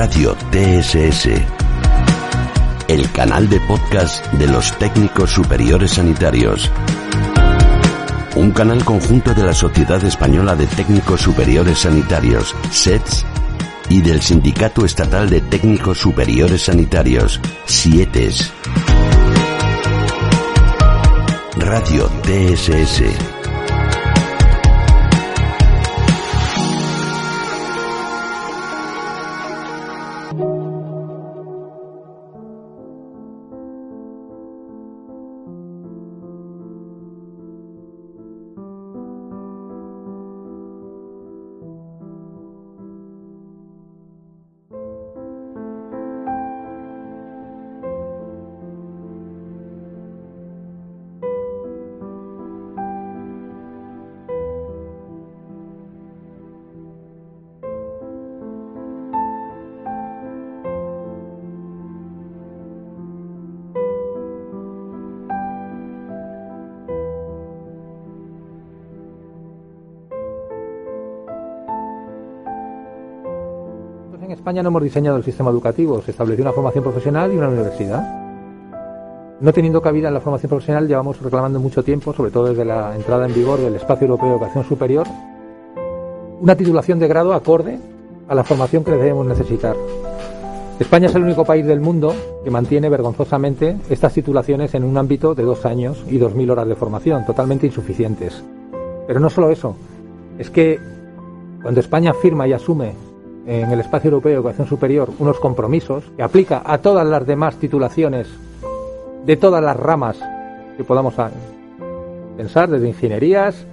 Radio TSS, el canal de podcast de los técnicos superiores sanitarios. Un canal conjunto de la Sociedad Española de Técnicos Superiores Sanitarios, SETS, y del Sindicato Estatal de Técnicos Superiores Sanitarios, SIETES. Radio TSS. España no hemos diseñado el sistema educativo, se estableció una formación profesional y una universidad. No teniendo cabida en la formación profesional, llevamos reclamando mucho tiempo, sobre todo desde la entrada en vigor del Espacio Europeo de Educación Superior, una titulación de grado acorde a la formación que debemos necesitar. España es el único país del mundo que mantiene vergonzosamente estas titulaciones en un ámbito de dos años y dos mil horas de formación, totalmente insuficientes. Pero no solo eso, es que cuando España firma y asume en el espacio europeo de educación superior unos compromisos que aplica a todas las demás titulaciones de todas las ramas que podamos pensar, desde ingenierías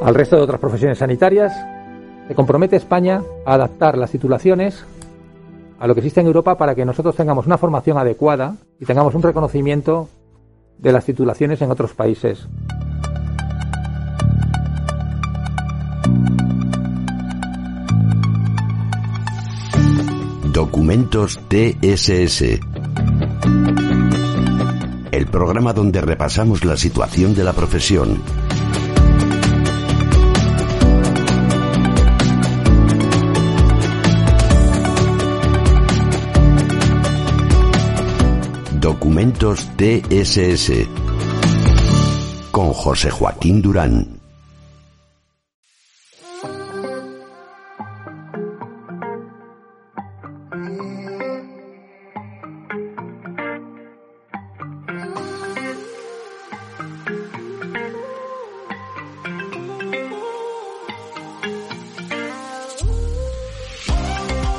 al resto de otras profesiones sanitarias, se compromete España a adaptar las titulaciones a lo que existe en Europa para que nosotros tengamos una formación adecuada y tengamos un reconocimiento de las titulaciones en otros países. Documentos TSS. El programa donde repasamos la situación de la profesión. Documentos TSS. Con José Joaquín Durán.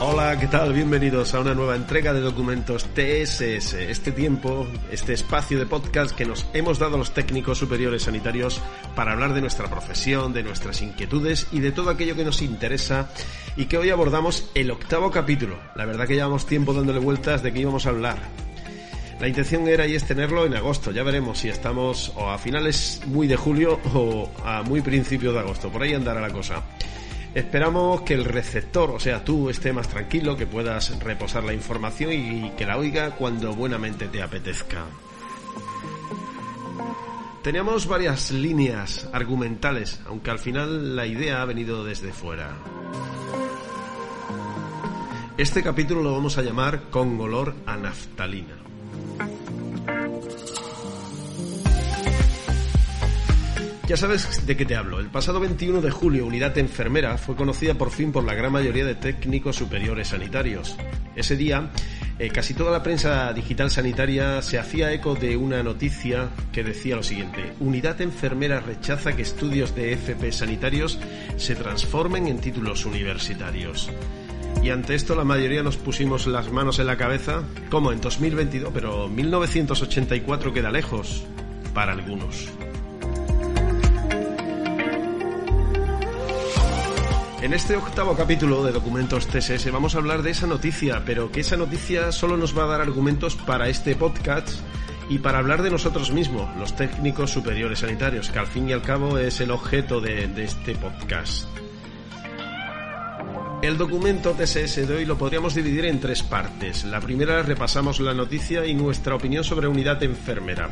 Hola, ¿qué tal? Bienvenidos a una nueva entrega de documentos TSS. Este tiempo, este espacio de podcast que nos hemos dado los técnicos superiores sanitarios para hablar de nuestra profesión, de nuestras inquietudes y de todo aquello que nos interesa y que hoy abordamos el octavo capítulo. La verdad que llevamos tiempo dándole vueltas de qué íbamos a hablar. La intención era y es tenerlo en agosto. Ya veremos si estamos o a finales muy de julio o a muy principios de agosto. Por ahí andará la cosa. Esperamos que el receptor, o sea, tú, esté más tranquilo, que puedas reposar la información y que la oiga cuando buenamente te apetezca. Teníamos varias líneas argumentales, aunque al final la idea ha venido desde fuera. Este capítulo lo vamos a llamar Con olor a naftalina. Ya sabes de qué te hablo. El pasado 21 de julio, Unidad Enfermera fue conocida por fin por la gran mayoría de técnicos superiores sanitarios. Ese día, eh, casi toda la prensa digital sanitaria se hacía eco de una noticia que decía lo siguiente. Unidad Enfermera rechaza que estudios de FP sanitarios se transformen en títulos universitarios. Y ante esto la mayoría nos pusimos las manos en la cabeza, como en 2022, pero 1984 queda lejos para algunos. En este octavo capítulo de Documentos TSS vamos a hablar de esa noticia, pero que esa noticia solo nos va a dar argumentos para este podcast y para hablar de nosotros mismos, los técnicos superiores sanitarios, que al fin y al cabo es el objeto de, de este podcast. El documento TSS de hoy lo podríamos dividir en tres partes. La primera repasamos la noticia y nuestra opinión sobre unidad enfermera.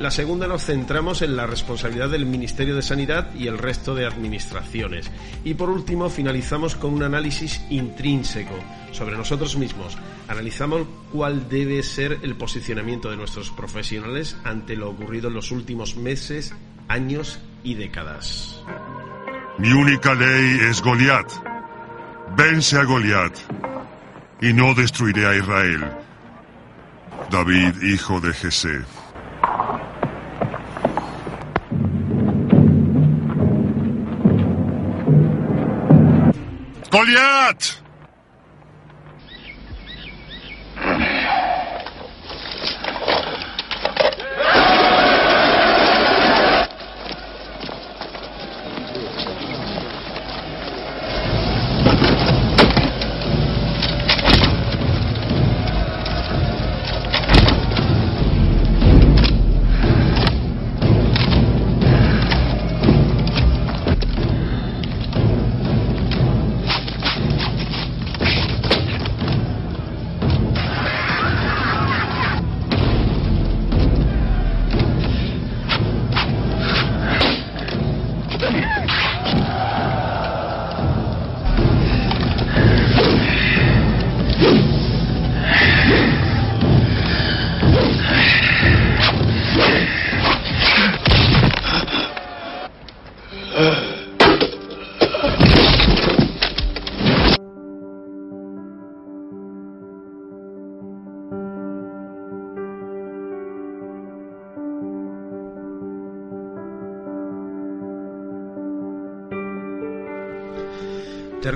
La segunda nos centramos en la responsabilidad del Ministerio de Sanidad y el resto de administraciones. Y por último finalizamos con un análisis intrínseco sobre nosotros mismos. Analizamos cuál debe ser el posicionamiento de nuestros profesionales ante lo ocurrido en los últimos meses, años y décadas. Mi única ley es Goliat Vence a Goliat y no destruiré a Israel. David, hijo de Jesé. ¡Goliat!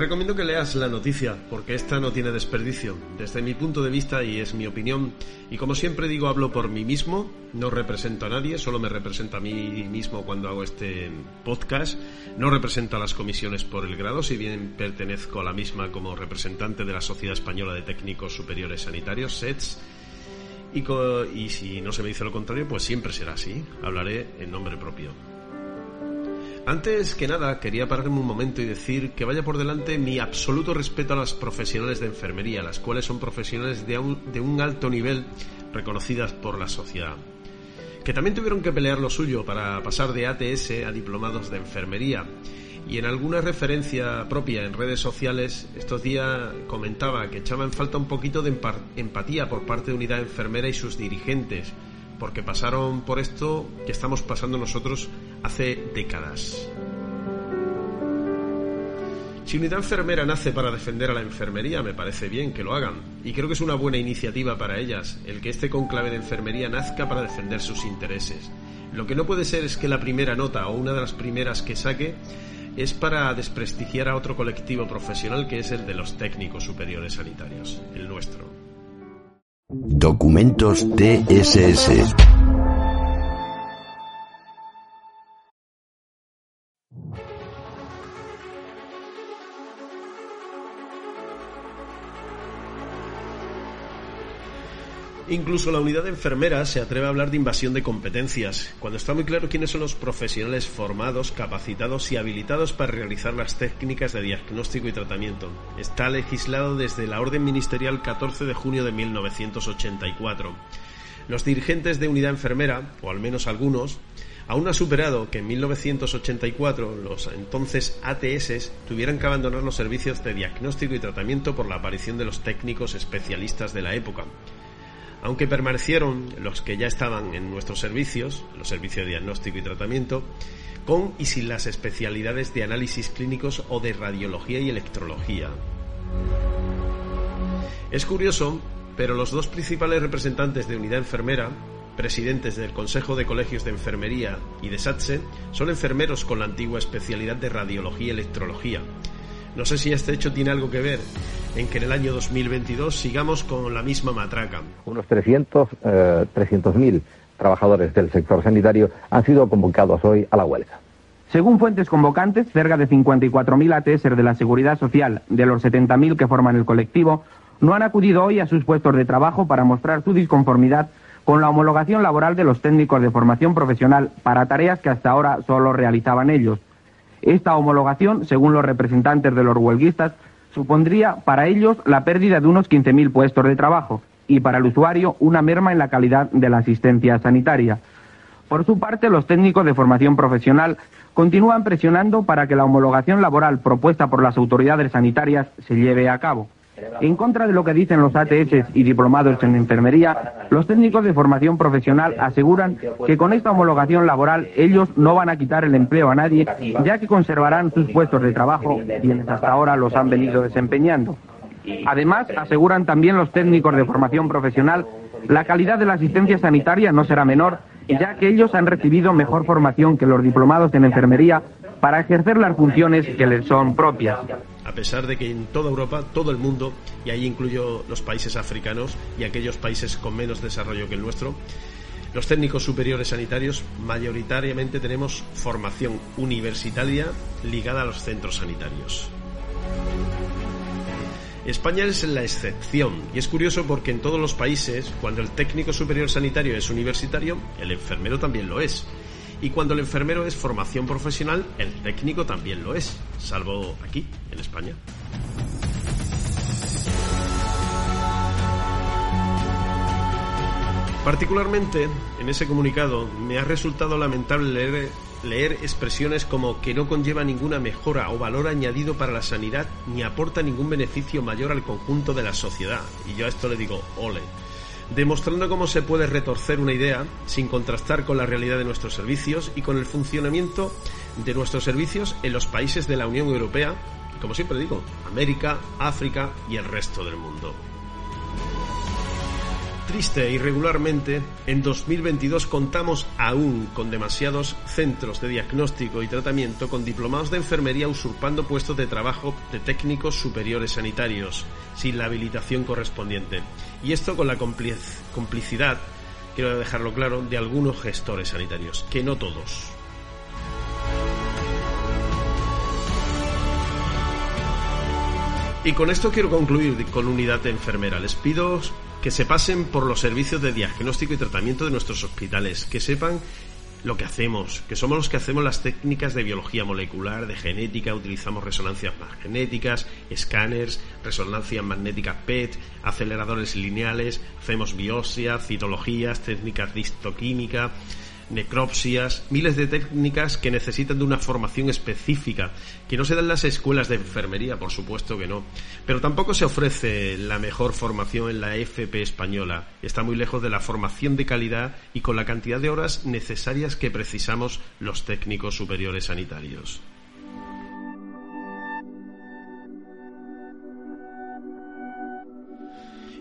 Recomiendo que leas la noticia, porque esta no tiene desperdicio, desde mi punto de vista y es mi opinión. Y como siempre digo, hablo por mí mismo, no represento a nadie, solo me represento a mí mismo cuando hago este podcast. No represento a las comisiones por el grado, si bien pertenezco a la misma como representante de la Sociedad Española de Técnicos Superiores Sanitarios, SETS. Y, y si no se me dice lo contrario, pues siempre será así. Hablaré en nombre propio. Antes que nada, quería pararme un momento y decir que vaya por delante mi absoluto respeto a las profesionales de enfermería, las cuales son profesionales de un, alto nivel reconocidas por la sociedad. Que también tuvieron que pelear lo suyo para pasar de ATS a diplomados de enfermería. Y en alguna referencia propia en redes sociales, estos días comentaba que echaba en falta un poquito de empatía por parte de Unidad Enfermera y sus dirigentes, porque pasaron por esto que estamos pasando nosotros hace décadas. Si Unidad Enfermera nace para defender a la enfermería, me parece bien que lo hagan. Y creo que es una buena iniciativa para ellas, el que este conclave de enfermería nazca para defender sus intereses. Lo que no puede ser es que la primera nota o una de las primeras que saque es para desprestigiar a otro colectivo profesional que es el de los técnicos superiores sanitarios, el nuestro. Documentos TSS. Incluso la unidad de enfermeras se atreve a hablar de invasión de competencias, cuando está muy claro quiénes son los profesionales formados, capacitados y habilitados para realizar las técnicas de diagnóstico y tratamiento. Está legislado desde la Orden Ministerial 14 de junio de 1984. Los dirigentes de unidad enfermera, o al menos algunos, aún ha superado que en 1984 los entonces ATS tuvieran que abandonar los servicios de diagnóstico y tratamiento por la aparición de los técnicos especialistas de la época aunque permanecieron los que ya estaban en nuestros servicios, los servicios de diagnóstico y tratamiento, con y sin las especialidades de análisis clínicos o de radiología y electrología. Es curioso, pero los dos principales representantes de unidad enfermera, presidentes del Consejo de Colegios de Enfermería y de SATSE, son enfermeros con la antigua especialidad de radiología y electrología, no sé si este hecho tiene algo que ver en que en el año 2022 sigamos con la misma matraca. Unos 300, eh, 300.000 trabajadores del sector sanitario han sido convocados hoy a la huelga. Según fuentes convocantes, cerca de 54.000 ATS de la Seguridad Social de los 70.000 que forman el colectivo no han acudido hoy a sus puestos de trabajo para mostrar su disconformidad con la homologación laboral de los técnicos de formación profesional para tareas que hasta ahora solo realizaban ellos. Esta homologación, según los representantes de los huelguistas, supondría para ellos la pérdida de unos 15.000 puestos de trabajo y para el usuario una merma en la calidad de la asistencia sanitaria. Por su parte, los técnicos de formación profesional continúan presionando para que la homologación laboral propuesta por las autoridades sanitarias se lleve a cabo. En contra de lo que dicen los ATS y diplomados en enfermería, los técnicos de formación profesional aseguran que con esta homologación laboral ellos no van a quitar el empleo a nadie, ya que conservarán sus puestos de trabajo, quienes hasta ahora los han venido desempeñando. Además, aseguran también los técnicos de formación profesional, la calidad de la asistencia sanitaria no será menor, ya que ellos han recibido mejor formación que los diplomados en enfermería para ejercer las funciones que les son propias. A pesar de que en toda Europa, todo el mundo, y ahí incluyo los países africanos y aquellos países con menos desarrollo que el nuestro, los técnicos superiores sanitarios mayoritariamente tenemos formación universitaria ligada a los centros sanitarios. España es la excepción y es curioso porque en todos los países, cuando el técnico superior sanitario es universitario, el enfermero también lo es. Y cuando el enfermero es formación profesional, el técnico también lo es, salvo aquí, en España. Particularmente, en ese comunicado, me ha resultado lamentable leer leer expresiones como que no conlleva ninguna mejora o valor añadido para la sanidad ni aporta ningún beneficio mayor al conjunto de la sociedad. Y yo a esto le digo, ole. Demostrando cómo se puede retorcer una idea sin contrastar con la realidad de nuestros servicios y con el funcionamiento de nuestros servicios en los países de la Unión Europea, como siempre digo, América, África y el resto del mundo. Triste y regularmente, en 2022 contamos aún con demasiados centros de diagnóstico y tratamiento con diplomados de enfermería usurpando puestos de trabajo de técnicos superiores sanitarios, sin la habilitación correspondiente. Y esto con la complicidad, quiero dejarlo claro, de algunos gestores sanitarios, que no todos. Y con esto quiero concluir con unidad enfermera. Les pido que se pasen por los servicios de diagnóstico y tratamiento de nuestros hospitales, que sepan lo que hacemos, que somos los que hacemos las técnicas de biología molecular, de genética, utilizamos resonancias magnéticas, escáneres, resonancias magnéticas PET, aceleradores lineales, hacemos biopsia, citologías, técnicas de histoquímica, necropsias, miles de técnicas que necesitan de una formación específica, que no se dan las escuelas de enfermería, por supuesto que no, pero tampoco se ofrece la mejor formación en la FP española. Está muy lejos de la formación de calidad y con la cantidad de horas necesarias que precisamos los técnicos superiores sanitarios.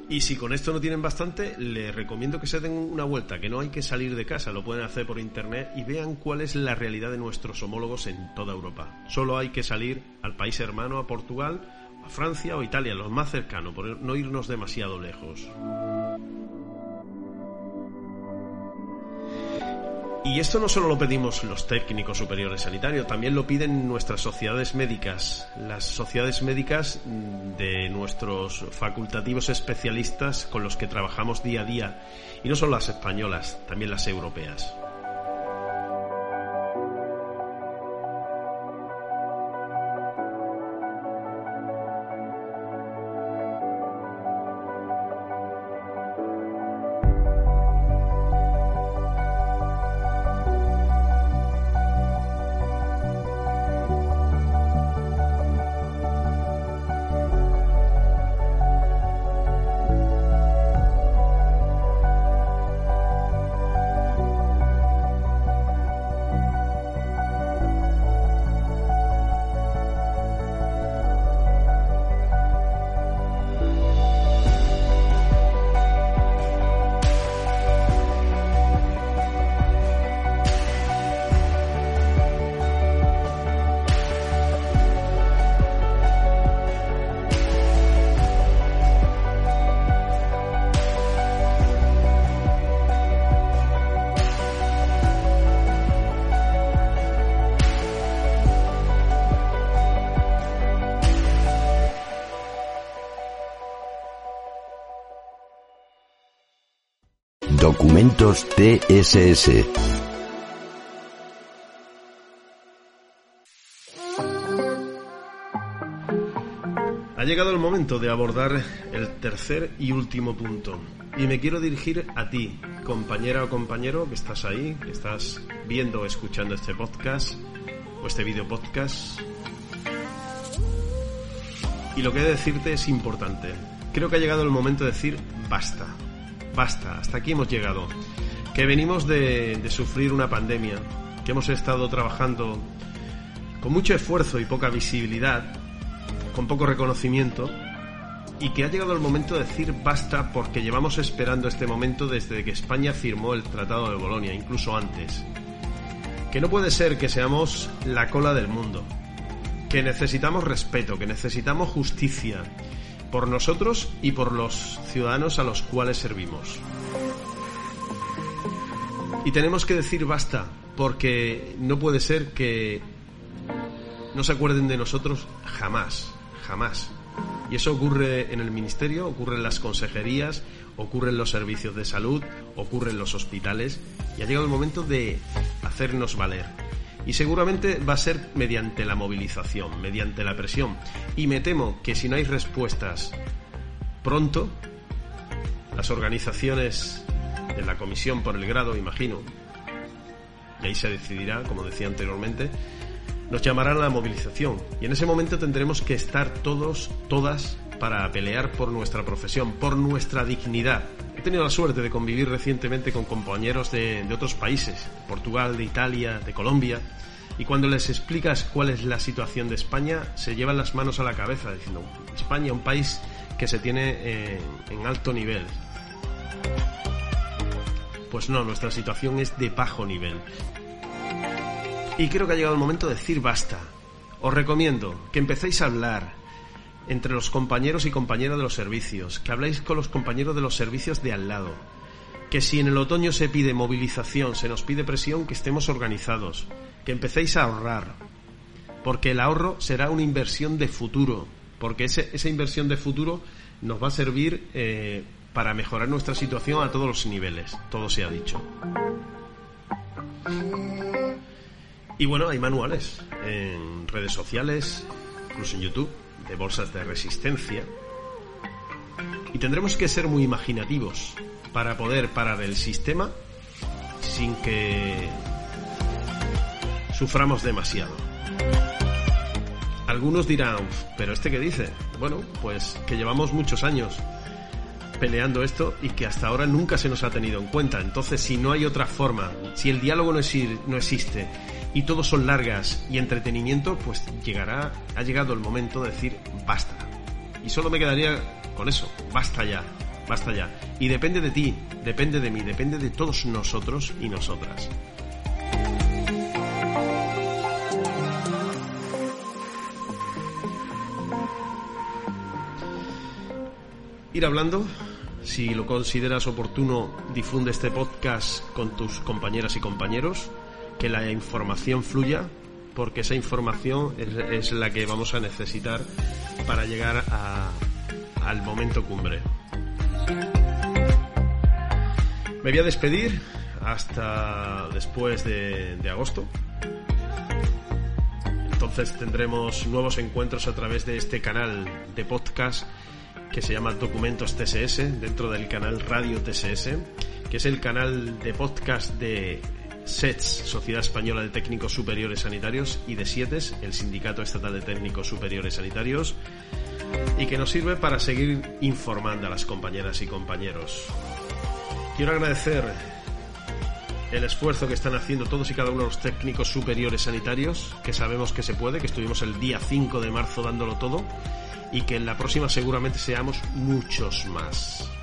Y si con esto no tienen bastante, les recomiendo que se den una vuelta, que no hay que salir de casa, lo pueden hacer por internet y vean cuál es la realidad de nuestros homólogos en toda Europa. Solo hay que salir al país hermano, a Portugal, a Francia o Italia, los más cercanos, por no irnos demasiado lejos. Y esto no solo lo pedimos los técnicos superiores sanitarios, también lo piden nuestras sociedades médicas, las sociedades médicas de nuestros facultativos especialistas con los que trabajamos día a día, y no solo las españolas, también las europeas. Documentos TSS. Ha llegado el momento de abordar el tercer y último punto. Y me quiero dirigir a ti, compañera o compañero que estás ahí, que estás viendo o escuchando este podcast o este video podcast. Y lo que he de decirte es importante. Creo que ha llegado el momento de decir basta. Basta, hasta aquí hemos llegado. Que venimos de, de sufrir una pandemia, que hemos estado trabajando con mucho esfuerzo y poca visibilidad, con poco reconocimiento, y que ha llegado el momento de decir basta porque llevamos esperando este momento desde que España firmó el Tratado de Bolonia, incluso antes. Que no puede ser que seamos la cola del mundo, que necesitamos respeto, que necesitamos justicia por nosotros y por los ciudadanos a los cuales servimos. Y tenemos que decir basta, porque no puede ser que no se acuerden de nosotros jamás, jamás. Y eso ocurre en el ministerio, ocurre en las consejerías, ocurre en los servicios de salud, ocurre en los hospitales. Y ha llegado el momento de hacernos valer. Y seguramente va a ser mediante la movilización, mediante la presión. Y me temo que si no hay respuestas pronto, las organizaciones de la comisión por el grado, imagino, y ahí se decidirá, como decía anteriormente, nos llamarán a la movilización. Y en ese momento tendremos que estar todos, todas, para pelear por nuestra profesión, por nuestra dignidad. He tenido la suerte de convivir recientemente con compañeros de, otros países, Portugal, de Italia, de Colombia, y cuando les explicas cuál es la situación de España, se llevan las manos a la cabeza diciendo, España, un país que se tiene eh, en alto nivel. Pues no, nuestra situación es de bajo nivel. Y creo que ha llegado el momento de decir basta. Os recomiendo que empecéis a hablar entre los compañeros y compañeras de los servicios, que habléis con los compañeros de los servicios de al lado, que si en el otoño se pide movilización, se nos pide presión, que estemos organizados, que empecéis a ahorrar, porque el ahorro será una inversión de futuro, porque ese, esa inversión de futuro nos va a servir eh, para mejorar nuestra situación a todos los niveles, todo se ha dicho. Y bueno, hay manuales en redes sociales, incluso en YouTube, de bolsas de resistencia. Y tendremos que ser muy imaginativos para poder parar el sistema sin que suframos demasiado. Algunos dirán, pero este que dice, bueno, pues que llevamos muchos años peleando esto y que hasta ahora nunca se nos ha tenido en cuenta. Entonces, si no hay otra forma, si el diálogo no, no existe y todo son largas y entretenimiento, pues llegará, ha llegado el momento de decir basta. Y solo me quedaría con eso, basta ya, basta ya. Y depende de ti, depende de mí, depende de todos nosotros y nosotras. Ir hablando, si lo consideras oportuno, difunde este podcast con tus compañeras y compañeros, que la información fluya, porque esa información es, la que vamos a necesitar para llegar al momento cumbre. Me voy a despedir hasta después de, de agosto. Entonces tendremos nuevos encuentros a través de este canal de podcast que se llama Documentos TSS, dentro del canal Radio TSS, que es el canal de podcast de SETS, Sociedad Española de Técnicos Superiores Sanitarios, y de SIETES, el Sindicato Estatal de Técnicos Superiores Sanitarios, y que nos sirve para seguir informando a las compañeras y compañeros. Quiero agradecer el esfuerzo que están haciendo todos y cada uno de los técnicos superiores sanitarios, que sabemos que se puede, que estuvimos el día 5 de marzo dándolo todo, y que en la próxima seguramente seamos muchos más.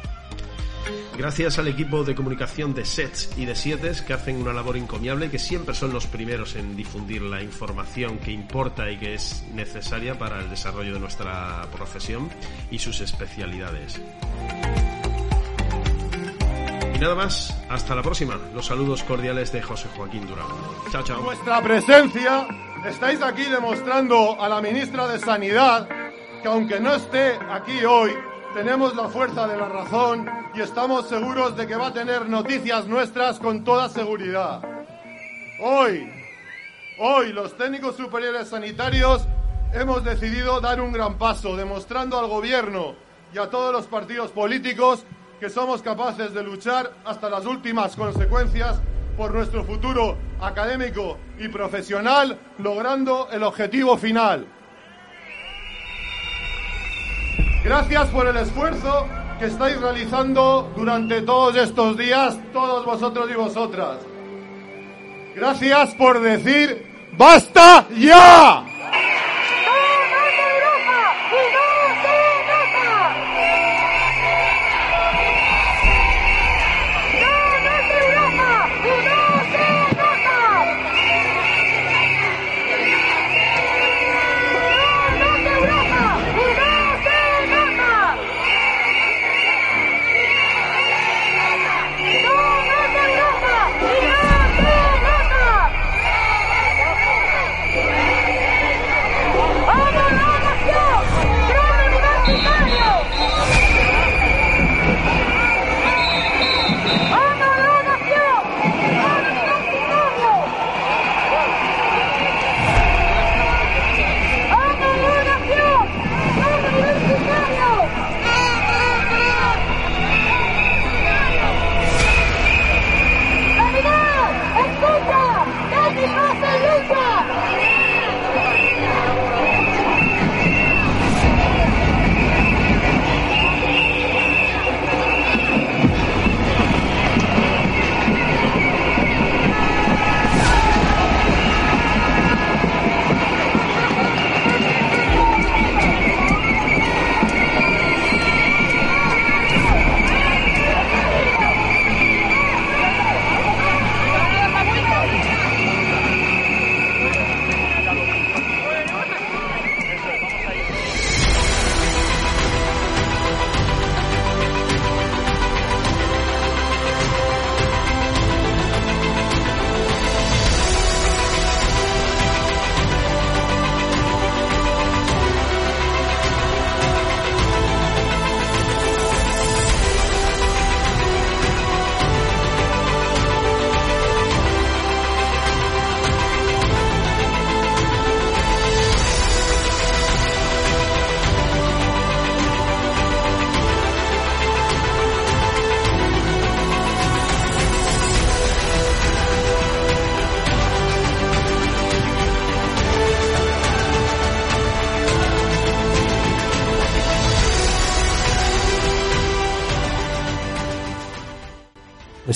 Gracias al equipo de comunicación de SETS y de SIETES que hacen una labor encomiable y que siempre son los primeros en difundir la información que importa y que es necesaria para el desarrollo de nuestra profesión y sus especialidades. Y nada más, hasta la próxima. Los saludos cordiales de José Joaquín Durán. Chao, chao. Vuestra presencia, estáis aquí demostrando a la ministra de Sanidad que aunque no esté aquí hoy, tenemos la fuerza de la razón y estamos seguros de que va a tener noticias nuestras con toda seguridad. Hoy, hoy los técnicos superiores sanitarios hemos decidido dar un gran paso, demostrando al Gobierno y a todos los partidos políticos que somos capaces de luchar hasta las últimas consecuencias por nuestro futuro académico y profesional, logrando el objetivo final. Gracias por el esfuerzo que estáis realizando durante todos estos días, todos vosotros y vosotras. Gracias por decir, ¡basta ya!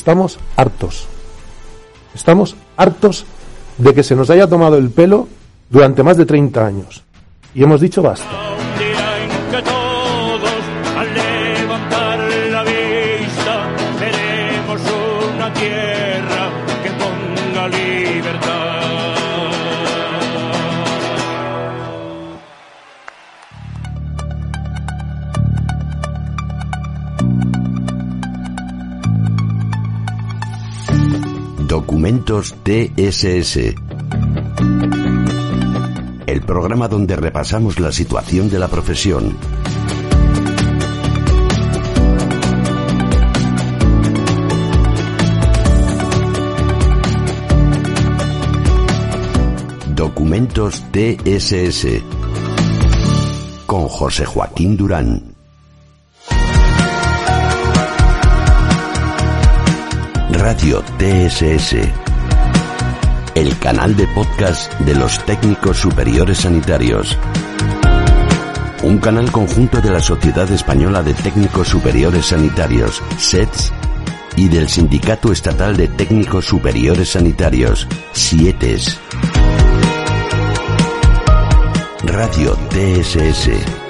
Estamos hartos. Estamos hartos de que se nos haya tomado el pelo durante más de 30 años. Y hemos dicho basta. Documentos TSS. El programa donde repasamos la situación de la profesión. Documentos TSS. Con José Joaquín Durán. Radio TSS. El canal de podcast de los técnicos superiores sanitarios. Un canal conjunto de la Sociedad Española de Técnicos Superiores Sanitarios, SETS, y del Sindicato Estatal de Técnicos Superiores Sanitarios, SIETES. Radio TSS.